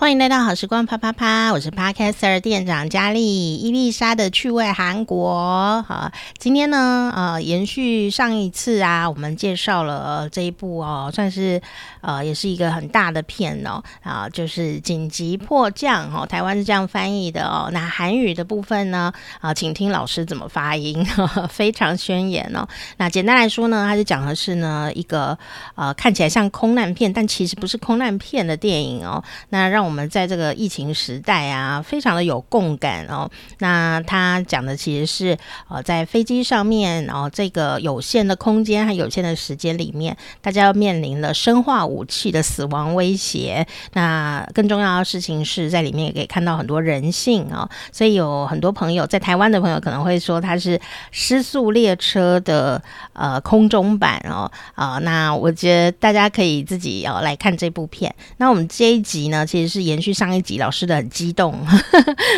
欢迎来到好时光啪啪啪，我是 Podcaster 店长佳丽，伊丽莎的趣味韩国。好，今天呢，呃，延续上一次啊，我们介绍了这一部哦，算是呃，也是一个很大的片哦，啊，就是紧急迫降哦，台湾是这样翻译的哦。那韩语的部分呢，啊，请听老师怎么发音，呵 呵非常宣言哦。那简单来说呢，它是讲的是呢一个呃看起来像空难片，但其实不是空难片的电影哦。那让我我们在这个疫情时代啊，非常的有共感哦。那他讲的其实是呃，在飞机上面，然后这个有限的空间和有限的时间里面，大家要面临了生化武器的死亡威胁。那更重要的事情是在里面也可以看到很多人性哦。所以有很多朋友在台湾的朋友可能会说它是失速列车的呃空中版哦啊、那我觉得大家可以自己要、来看这部片。那我们这一集呢，其实是。延续上一集，老师的很激动，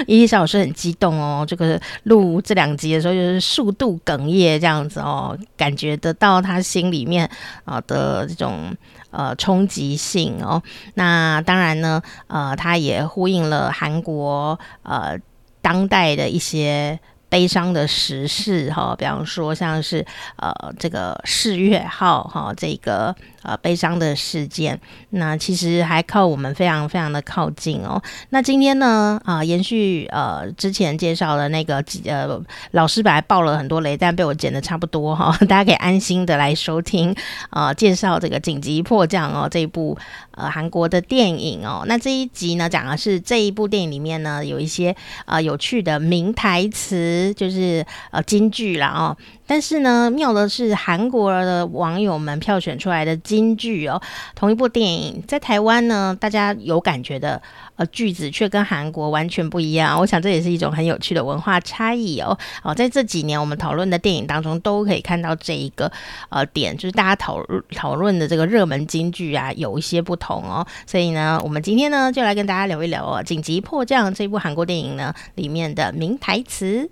伊丽莎老师很激动哦。这个录这两集的时候，就是速度哽咽这样子哦，感觉得到他心里面啊的这种呃冲击性哦。那当然呢，呃，他也呼应了韩国呃当代的一些。悲伤的时事哈，比方说像是呃这个四月号哈这个呃悲伤的事件，那其实还靠我们非常非常的靠近哦。那今天呢啊、延续呃之前介绍的那个呃老师本来爆了很多雷，但被我剪得差不多哈，大家可以安心的来收听啊、介绍这个紧急迫降哦这一部呃韩国的电影哦。那这一集呢讲的是这一部电影里面呢有一些呃有趣的名台词。就是呃金句啦哦，但是呢妙的是韩国的网友们票选出来的金句哦，同一部电影在台湾呢，大家有感觉的呃句子却跟韩国完全不一样。我想这也是一种很有趣的文化差异哦。哦，在这几年我们讨论的电影当中，都可以看到这一个呃点，就是大家讨论讨论的这个热门金句啊，有一些不同哦。所以呢，我们今天呢就来跟大家聊一聊哦，《紧急迫降》这部韩国电影呢里面的名台词。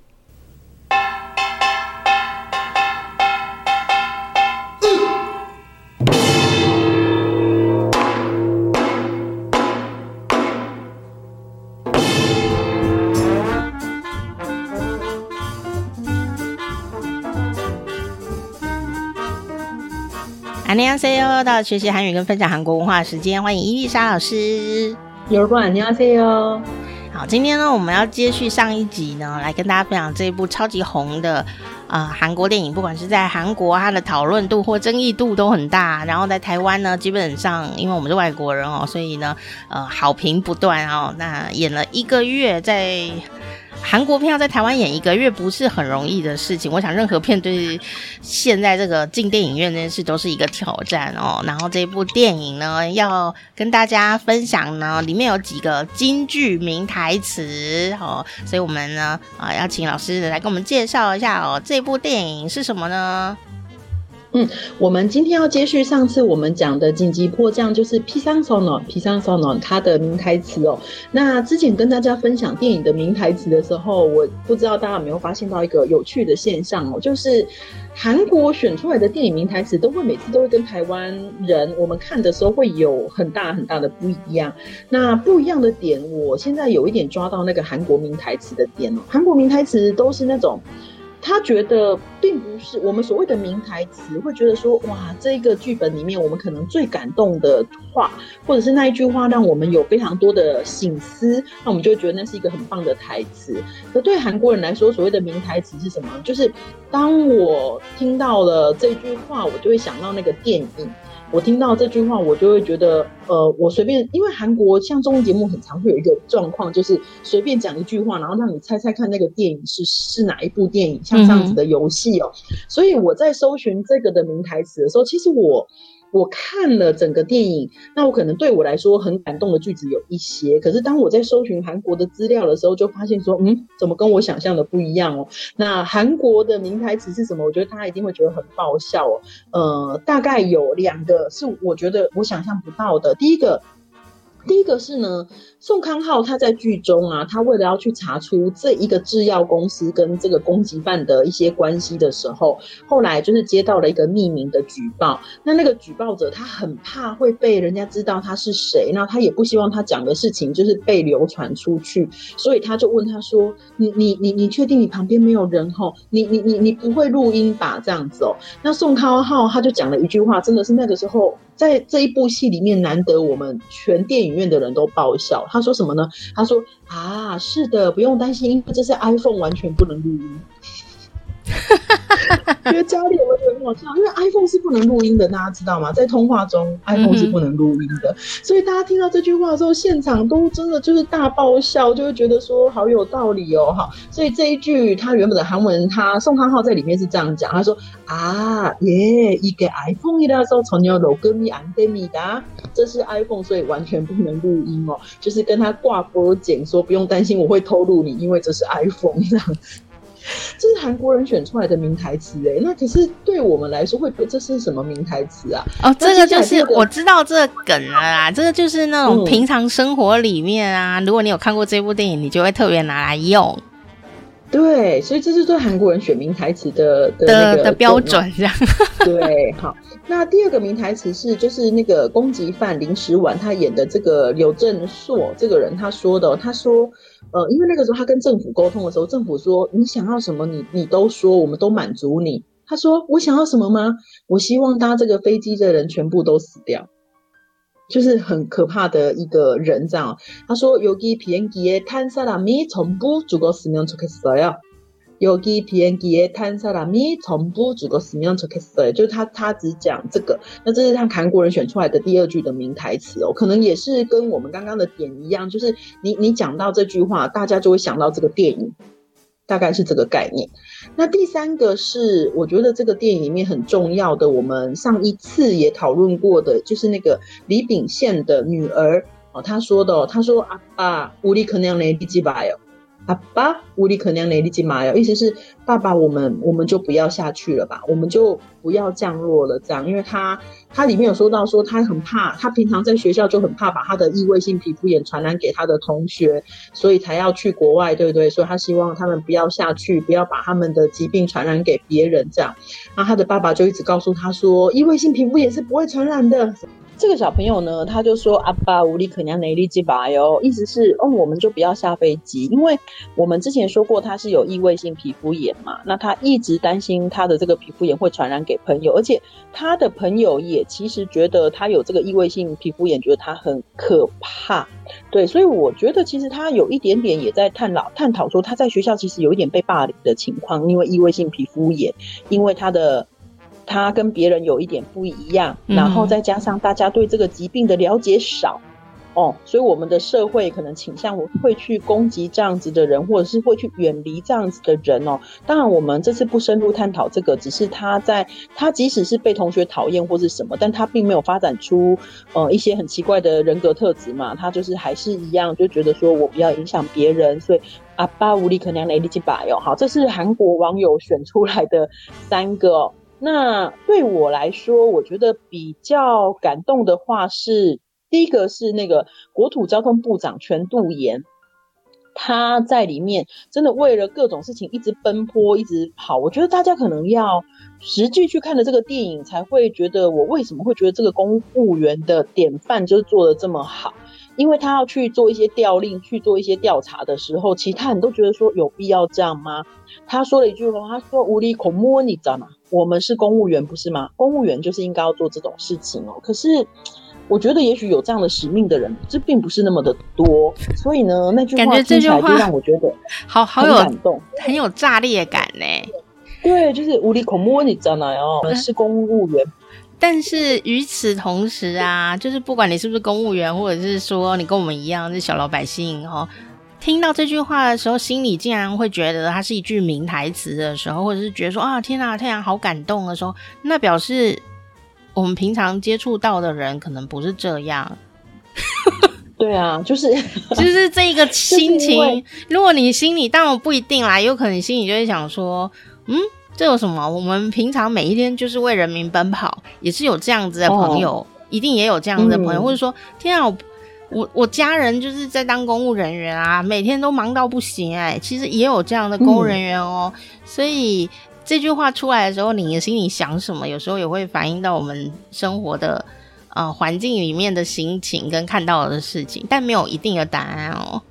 大家好，又到学习韩语跟分享韩国文化时间，欢迎伊丽莎老师。有人管你好，今天呢，我们要接续上一集呢，来跟大家分享这一部超级红的啊韩国电影，不管是在韩国它的讨论度或争议度都很大。然后在台湾呢，基本上因为我们是外国人哦，所以呢，呃，好评不断哦。那演了一个月，在韩国片要在台湾演一个月不是很容易的事情，我想任何片对现在这个进电影院这件事都是一个挑战哦。然后这部电影呢，要跟大家分享呢，里面有几个金句名台词哦，所以我们呢啊要请老师来给我们介绍一下哦，这部电影是什么呢？嗯，我们今天要接续上次我们讲的紧急迫降，就是 p i s a n s o n o p i s a n s o n o 它的名台词哦。那之前跟大家分享电影的名台词的时候，我不知道大家有没有发现到一个有趣的现象哦，就是韩国选出来的电影名台词都会每次都会跟台湾人我们看的时候会有很大很大的不一样。那不一样的点，我现在有一点抓到那个韩国名台词的点哦，韩国名台词都是那种。他觉得并不是我们所谓的名台词，会觉得说哇，这个剧本里面我们可能最感动的话，或者是那一句话让我们有非常多的醒思，那我们就觉得那是一个很棒的台词。可对韩国人来说，所谓的名台词是什么？就是当我听到了这句话，我就会想到那个电影。我听到这句话，我就会觉得，呃，我随便，因为韩国像综艺节目很常会有一个状况，就是随便讲一句话，然后让你猜猜看那个电影是是哪一部电影，像这样子的游戏哦。所以我在搜寻这个的名台词的时候，其实我。我看了整个电影，那我可能对我来说很感动的句子有一些，可是当我在搜寻韩国的资料的时候，就发现说，嗯，怎么跟我想象的不一样哦？那韩国的名台词是什么？我觉得大家一定会觉得很爆笑哦。呃，大概有两个是我觉得我想象不到的。第一个，第一个是呢，宋康昊他在剧中啊，他为了要去查出这一个制药公司跟这个攻击犯的一些关系的时候，后来就是接到了一个匿名的举报。那那个举报者他很怕会被人家知道他是谁，那他也不希望他讲的事情就是被流传出去，所以他就问他说：“你你你你确定你旁边没有人吼？你你你你不会录音吧？这样子哦。”那宋康昊他就讲了一句话，真的是那个时候。在这一部戏里面，难得我们全电影院的人都爆笑。他说什么呢？他说：“啊，是的，不用担心，因为这是 iPhone，完全不能录音。” 觉得家里有没有很好笑？因为 iPhone 是不能录音的，大家知道吗？在通话中，iPhone 是不能录音的。嗯、所以大家听到这句话的时候，现场都真的就是大爆笑，就会觉得说好有道理哦，哈。所以这一句他原本的韩文，他宋康昊在里面是这样讲，他说啊耶，一个 iPhone 一的时候从有老歌迷安德米达，这是 iPhone，所以完全不能录音哦，就是跟他挂脖讲说不用担心我会偷录你，因为这是 iPhone 这样。这是韩国人选出来的名台词哎，那可是对我们来说，会不会这是什么名台词啊？哦，这个就是我知道这个梗了啦，这个就是那种平常生活里面啊，嗯、如果你有看过这部电影，你就会特别拿来用。对，所以这是对韩国人选名台词的的的，的标准，这样。对，好。那第二个名台词是，就是那个攻击犯林时婉他演的这个刘正硕这个人他说的，他说，呃，因为那个时候他跟政府沟通的时候，政府说你想要什么你，你你都说，我们都满足你。他说我想要什么吗？我希望搭这个飞机的人全部都死掉。就是很可怕的一个人，这样。他说：“여기비행기에탄사람이전부죽었으면좋겠어요。 여기비행기에탄사람이전部죽었으면좋겠어요。”就是他，他只讲这个。那这是他韩国人选出来的第二句的名台词哦，可能也是跟我们刚刚的点一样，就是你你讲到这句话，大家就会想到这个电影。大概是这个概念。那第三个是，我觉得这个电影里面很重要的，我们上一次也讨论过的，就是那个李秉宪的女儿哦，她说的，她说阿爸，无力可能来得及吧哟。 阿爸，无力可能雷利基玛哟，意思是爸爸，我们我们就不要下去了吧，我们就不要降落了，这样，因为他他里面有说到说他很怕，他平常在学校就很怕把他的异位性皮肤炎传染给他的同学，所以才要去国外，对不对？所以他希望他们不要下去，不要把他们的疾病传染给别人，这样。那他的爸爸就一直告诉他说，异位性皮肤炎是不会传染的。这个小朋友呢，他就说：“阿爸，无力可娘内力几把哟。”意思是，哦，我们就不要下飞机，因为我们之前说过他是有异位性皮肤炎嘛。那他一直担心他的这个皮肤炎会传染给朋友，而且他的朋友也其实觉得他有这个异位性皮肤炎，觉得他很可怕。对，所以我觉得其实他有一点点也在探讨探讨说他在学校其实有一点被霸凌的情况，因为异位性皮肤炎，因为他的。他跟别人有一点不一样，然后再加上大家对这个疾病的了解少，哦，所以我们的社会可能倾向会去攻击这样子的人，或者是会去远离这样子的人哦。当然，我们这次不深入探讨这个，只是他在他即使是被同学讨厌或是什么，但他并没有发展出呃一些很奇怪的人格特质嘛，他就是还是一样就觉得说我不要影响别人，所以阿爸无力可娘雷力几把哟。好，这是韩国网友选出来的三个哦。那对我来说，我觉得比较感动的话是，第一个是那个国土交通部长全度妍，他在里面真的为了各种事情一直奔波，一直跑。我觉得大家可能要实际去看了这个电影，才会觉得我为什么会觉得这个公务员的典范就是做的这么好。因为他要去做一些调令，去做一些调查的时候，其他人都觉得说有必要这样吗？他说了一句话，他说：“无理口摸，你知道吗？我们是公务员，不是吗？公务员就是应该要做这种事情哦。可是，我觉得也许有这样的使命的人，这并不是那么的多。所以呢，那句话听起来就让我觉得好好有感动，很有炸裂感呢。对，就是无理口摸，你知道吗？哦，我们是公务员。”但是与此同时啊，就是不管你是不是公务员，或者是说你跟我们一样是小老百姓哦，听到这句话的时候，心里竟然会觉得它是一句名台词的时候，或者是觉得说啊，天啊，太阳，好感动的时候，那表示我们平常接触到的人可能不是这样。对啊，就是 就是这一个心情。如果你心里当然不一定啦，有可能心里就会想说，嗯。这有什么？我们平常每一天就是为人民奔跑，也是有这样子的朋友，哦、一定也有这样子的朋友，嗯、或者说，天啊，我我家人就是在当公务人员啊，每天都忙到不行哎、欸。其实也有这样的公务人员哦、喔，嗯、所以这句话出来的时候，你的心里想什么，有时候也会反映到我们生活的呃环境里面的心情跟看到的事情，但没有一定的答案哦、喔。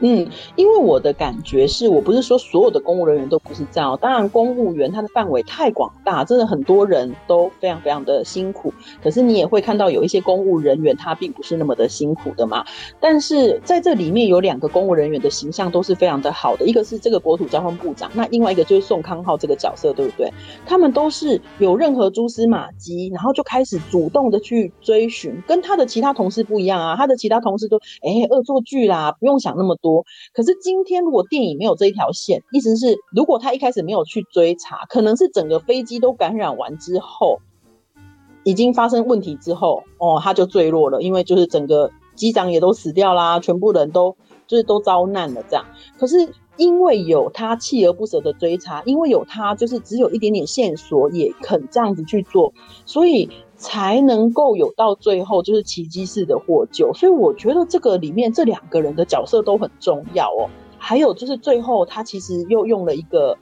嗯，因为我的感觉是，我不是说所有的公务人员都不是这样。当然，公务员他的范围太广大，真的很多人都非常非常的辛苦。可是你也会看到有一些公务人员他并不是那么的辛苦的嘛。但是在这里面有两个公务人员的形象都是非常的好的，一个是这个国土交通部长，那另外一个就是宋康昊这个角色，对不对？他们都是有任何蛛丝马迹，然后就开始主动的去追寻，跟他的其他同事不一样啊。他的其他同事都哎恶作剧啦，不用想那么多。多，可是今天如果电影没有这一条线，意思是如果他一开始没有去追查，可能是整个飞机都感染完之后，已经发生问题之后，哦，他就坠落了，因为就是整个机长也都死掉啦，全部人都就是都遭难了这样。可是因为有他锲而不舍的追查，因为有他就是只有一点点线索也肯这样子去做，所以。才能够有到最后就是奇迹式的获救，所以我觉得这个里面这两个人的角色都很重要哦。还有就是最后他其实又用了一个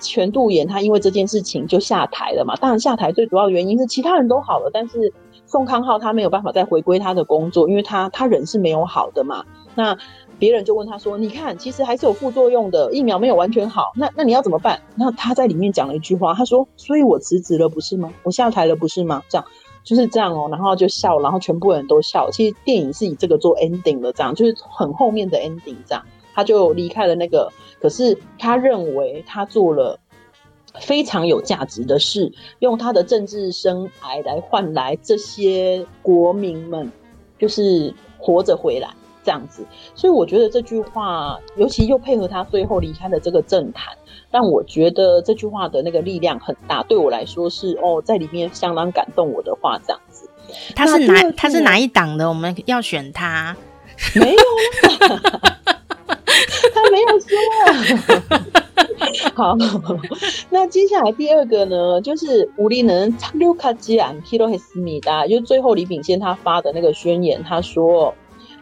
全度妍，他因为这件事情就下台了嘛。当然下台最主要的原因是其他人都好了，但是宋康昊他没有办法再回归他的工作，因为他他人是没有好的嘛。那别人就问他说：“你看，其实还是有副作用的，疫苗没有完全好，那那你要怎么办？”那他在里面讲了一句话，他说：“所以我辞职了，不是吗？我下台了，不是吗？”这样。就是这样哦，然后就笑，然后全部人都笑。其实电影是以这个做 ending 的，这样就是很后面的 ending，这样他就离开了那个。可是他认为他做了非常有价值的事，用他的政治生涯来换来这些国民们就是活着回来这样子。所以我觉得这句话，尤其又配合他最后离开的这个政坛，让我觉得这句话的那个力量很大。对我来说是哦，在里面相当感动我的话，这样子。他是哪？他是哪一党的？我们要选他？没有，他没有说。好，那接下来第二个呢，就是无力能六卡吉安 h i r o h i s m i 就最后李炳宪他发的那个宣言，他说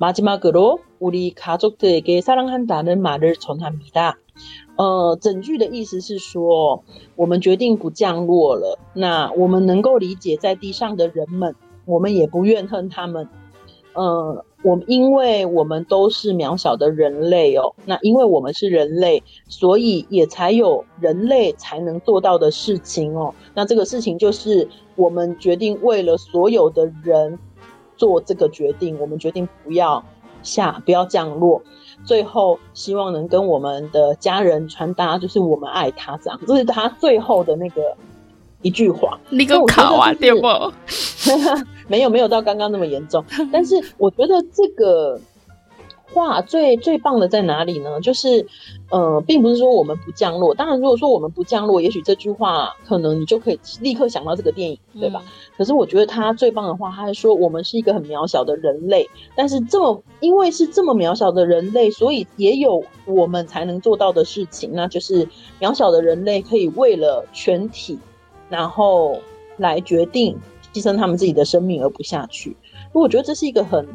마지막으로 우리가족들에게사랑한다는말을전합니다。 呃，整句的意思是说，我们决定不降落了。那我们能够理解在地上的人们，我们也不怨恨他们。呃，我们因为我们都是渺小的人类哦。那因为我们是人类，所以也才有人类才能做到的事情哦。那这个事情就是我们决定为了所有的人 做这个决定，我们决定不要。下不要降落，最后希望能跟我们的家人传达，就是我们爱他这样，这是他最后的那个一句话。你个考啊，对不？没有没有到刚刚那么严重，但是我觉得这个。话最最棒的在哪里呢？就是，呃，并不是说我们不降落。当然，如果说我们不降落，也许这句话可能你就可以立刻想到这个电影，对吧？嗯、可是我觉得他最棒的话，他是说我们是一个很渺小的人类，但是这么因为是这么渺小的人类，所以也有我们才能做到的事情，那就是渺小的人类可以为了全体，然后来决定牺牲他们自己的生命而不下去。我觉得这是一个很。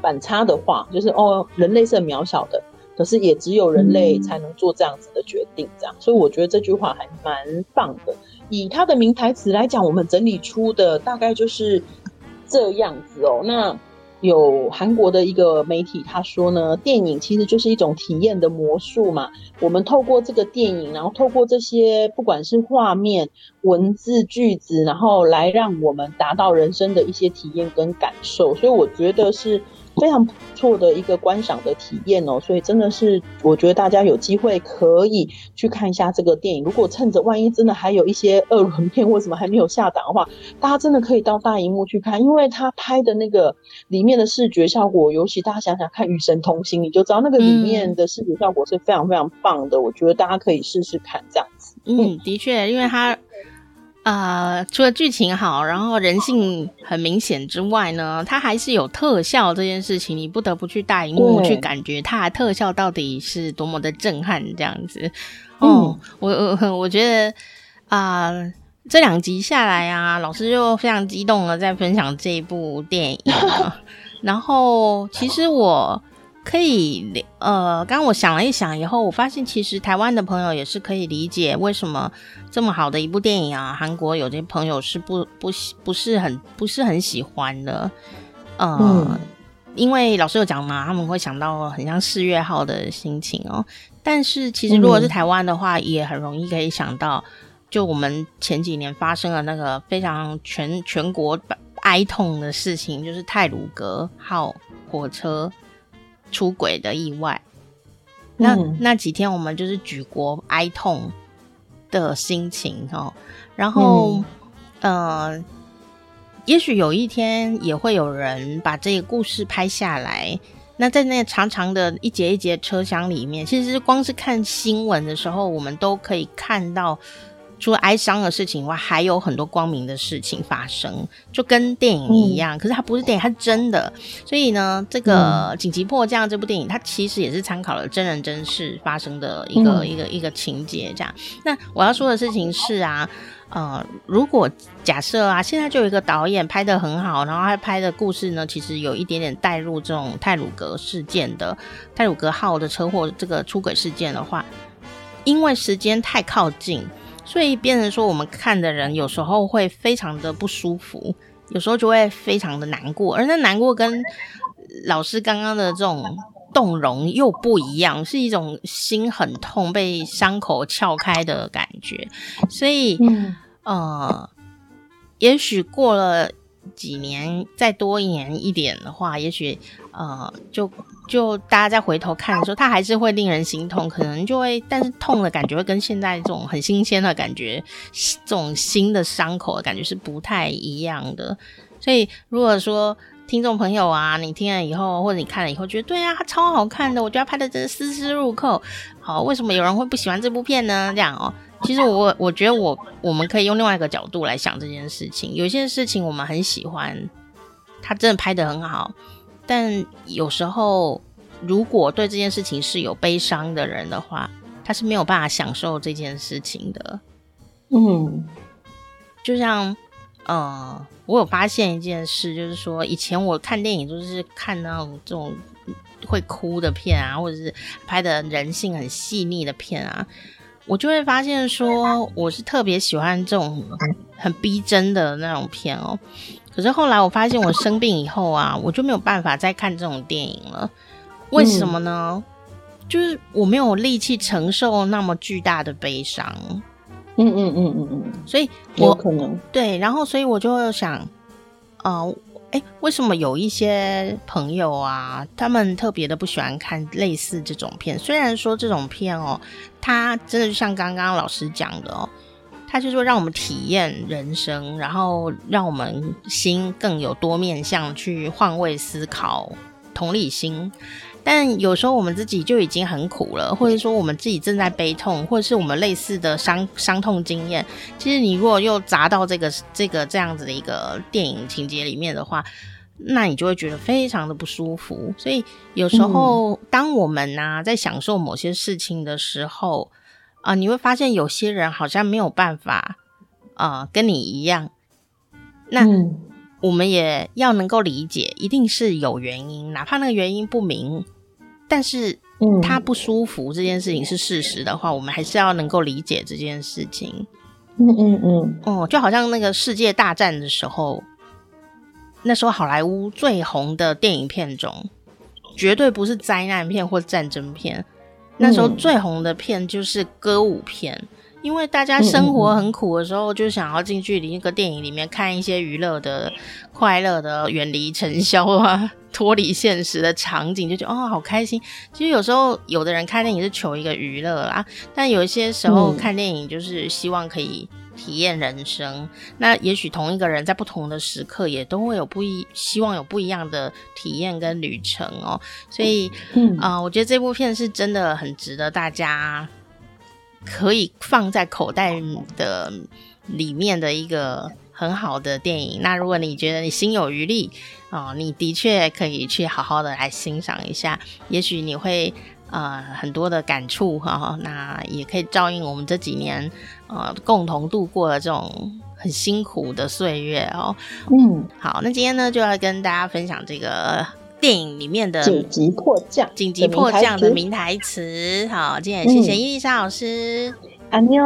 反差的话，就是哦，人类是很渺小的，可是也只有人类才能做这样子的决定，这样，所以我觉得这句话还蛮棒的。以他的名台词来讲，我们整理出的大概就是这样子哦。那。有韩国的一个媒体，他说呢，电影其实就是一种体验的魔术嘛。我们透过这个电影，然后透过这些不管是画面、文字、句子，然后来让我们达到人生的一些体验跟感受。所以我觉得是非常不错的一个观赏的体验哦。所以真的是，我觉得大家有机会可以去看一下这个电影。如果趁着万一真的还有一些二轮片或什么还没有下档的话，大家真的可以到大荧幕去看，因为他拍的那个里面的视觉效果，尤其大家想想看《与神同行》，你就知道那个里面的视觉效果是非常非常棒的。我觉得大家可以试试看这样子。嗯，的确，因为他。啊、呃，除了剧情好，然后人性很明显之外呢，它还是有特效这件事情，你不得不去大荧幕去感觉它的特效到底是多么的震撼，这样子。哦，嗯、我我我觉得啊、呃，这两集下来啊，老师就非常激动的在分享这一部电影，然后其实我。可以，呃，刚刚我想了一想以后，我发现其实台湾的朋友也是可以理解为什么这么好的一部电影啊，韩国有些朋友是不不不是很不是很喜欢的，呃、嗯，因为老师有讲嘛，他们会想到很像四月号的心情哦。但是其实如果是台湾的话，嗯、也很容易可以想到，就我们前几年发生了那个非常全全国哀痛的事情，就是泰鲁格号火车。出轨的意外，那、嗯、那几天我们就是举国哀痛的心情哦。然后，嗯、呃，也许有一天也会有人把这个故事拍下来。那在那长长的一节一节车厢里面，其实光是看新闻的时候，我们都可以看到。除了哀伤的事情以外，还有很多光明的事情发生，就跟电影一样。嗯、可是它不是电影，它是真的。所以呢，这个《紧急迫降》这部电影，它其实也是参考了真人真事发生的一个、嗯、一个一个情节。这样，那我要说的事情是啊，呃，如果假设啊，现在就有一个导演拍的很好，然后他拍的故事呢，其实有一点点带入这种泰鲁格事件的泰鲁格号的车祸这个出轨事件的话，因为时间太靠近。所以变成说，我们看的人有时候会非常的不舒服，有时候就会非常的难过，而那难过跟老师刚刚的这种动容又不一样，是一种心很痛、被伤口撬开的感觉。所以，嗯、呃，也许过了几年，再多一年一点的话，也许呃，就。就大家再回头看的时候，它还是会令人心痛，可能就会，但是痛的感觉会跟现在这种很新鲜的感觉，这种新的伤口的感觉是不太一样的。所以，如果说听众朋友啊，你听了以后，或者你看了以后，觉得对啊，它超好看的，我觉得拍的真的丝丝入扣。好，为什么有人会不喜欢这部片呢？这样哦，其实我我觉得我我们可以用另外一个角度来想这件事情。有些事情我们很喜欢，他真的拍的很好。但有时候，如果对这件事情是有悲伤的人的话，他是没有办法享受这件事情的。嗯，就像，呃，我有发现一件事，就是说，以前我看电影就是看那种这种会哭的片啊，或者是拍的人性很细腻的片啊，我就会发现说，我是特别喜欢这种很逼真的那种片哦。可是后来我发现，我生病以后啊，我就没有办法再看这种电影了。为什么呢？嗯、就是我没有力气承受那么巨大的悲伤。嗯嗯嗯嗯嗯。所以我，可能对，然后所以我就想，呃，哎，为什么有一些朋友啊，他们特别的不喜欢看类似这种片？虽然说这种片哦，它真的就像刚刚老师讲的哦。他就是说，让我们体验人生，然后让我们心更有多面向，去换位思考、同理心。但有时候我们自己就已经很苦了，或者说我们自己正在悲痛，或者是我们类似的伤伤痛经验。其实你如果又砸到这个这个这样子的一个电影情节里面的话，那你就会觉得非常的不舒服。所以有时候，当我们呢、啊、在享受某些事情的时候，啊、呃，你会发现有些人好像没有办法啊、呃，跟你一样。那我们也要能够理解，一定是有原因，哪怕那个原因不明，但是他不舒服这件事情是事实的话，我们还是要能够理解这件事情。嗯嗯嗯，哦，就好像那个世界大战的时候，那时候好莱坞最红的电影片中，绝对不是灾难片或战争片。那时候最红的片就是歌舞片。嗯因为大家生活很苦的时候，就想要近距离一个电影里面看一些娱乐的、快乐的、远离尘嚣啊、脱离现实的场景，就觉得哦，好开心。其实有时候有的人看电影是求一个娱乐啦，但有一些时候看电影就是希望可以体验人生。嗯、那也许同一个人在不同的时刻也都会有不一，希望有不一样的体验跟旅程哦。所以，啊、嗯。呃，我觉得这部片是真的很值得大家。可以放在口袋的里面的一个很好的电影。那如果你觉得你心有余力哦，你的确可以去好好的来欣赏一下，也许你会呃很多的感触哈、哦。那也可以照应我们这几年呃共同度过的这种很辛苦的岁月哦。嗯，好，那今天呢就要跟大家分享这个。电影里面的紧急迫降，紧急迫降的名台词。好，今天谢谢伊丽莎老师，安妞。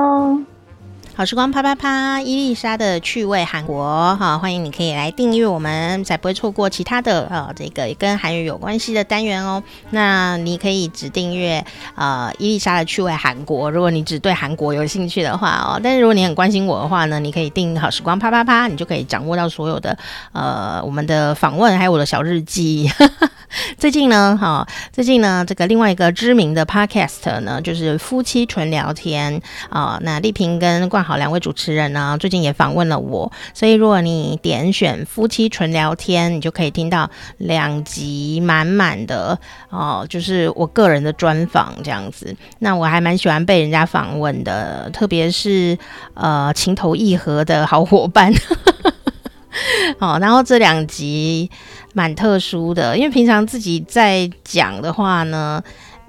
好时光啪啪啪，伊丽莎的趣味韩国哈，欢迎你可以来订阅我们，才不会错过其他的呃这个跟韩语有关系的单元哦。那你可以只订阅呃伊丽莎的趣味韩国，如果你只对韩国有兴趣的话哦。但是如果你很关心我的话呢，你可以订好时光啪啪啪，你就可以掌握到所有的呃我们的访问，还有我的小日记。最近呢，哈，最近呢，这个另外一个知名的 podcast 呢，就是夫妻纯聊天啊。那丽萍跟冠好两位主持人呢，最近也访问了我，所以如果你点选夫妻纯聊天，你就可以听到两集满满的哦，就是我个人的专访这样子。那我还蛮喜欢被人家访问的，特别是呃情投意合的好伙伴。好，然后这两集蛮特殊的，因为平常自己在讲的话呢，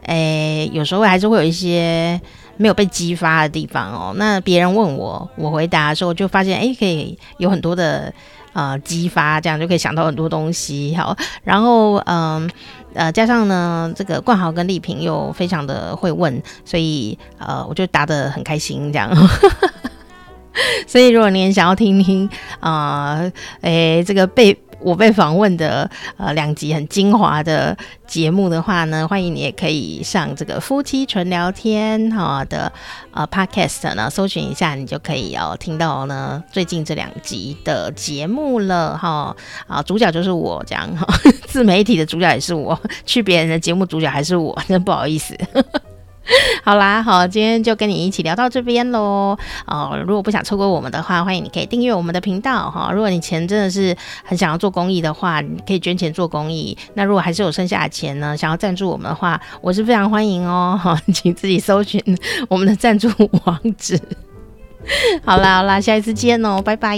诶，有时候还是会有一些没有被激发的地方哦。那别人问我，我回答的时候，就发现诶，可以有很多的呃激发，这样就可以想到很多东西。好，然后嗯呃，加上呢，这个冠豪跟丽萍又非常的会问，所以呃，我就答得很开心这样。所以，如果你想要听听啊，诶、这个被我被访问的呃两集很精华的节目的话呢，欢迎你也可以上这个夫妻纯聊天哈的呃 podcast 呢，搜寻一下，你就可以哦听到呢最近这两集的节目了哈啊，主角就是我这样哈，自媒体的主角也是我，去别人的节目主角还是我，真不好意思。好啦，好，今天就跟你一起聊到这边喽。哦，如果不想错过我们的话，欢迎你可以订阅我们的频道哈。如果你钱真的是很想要做公益的话，你可以捐钱做公益。那如果还是有剩下的钱呢，想要赞助我们的话，我是非常欢迎哦。好，请自己搜寻 我们的赞助网址。好啦，好啦，下一次见哦，拜拜。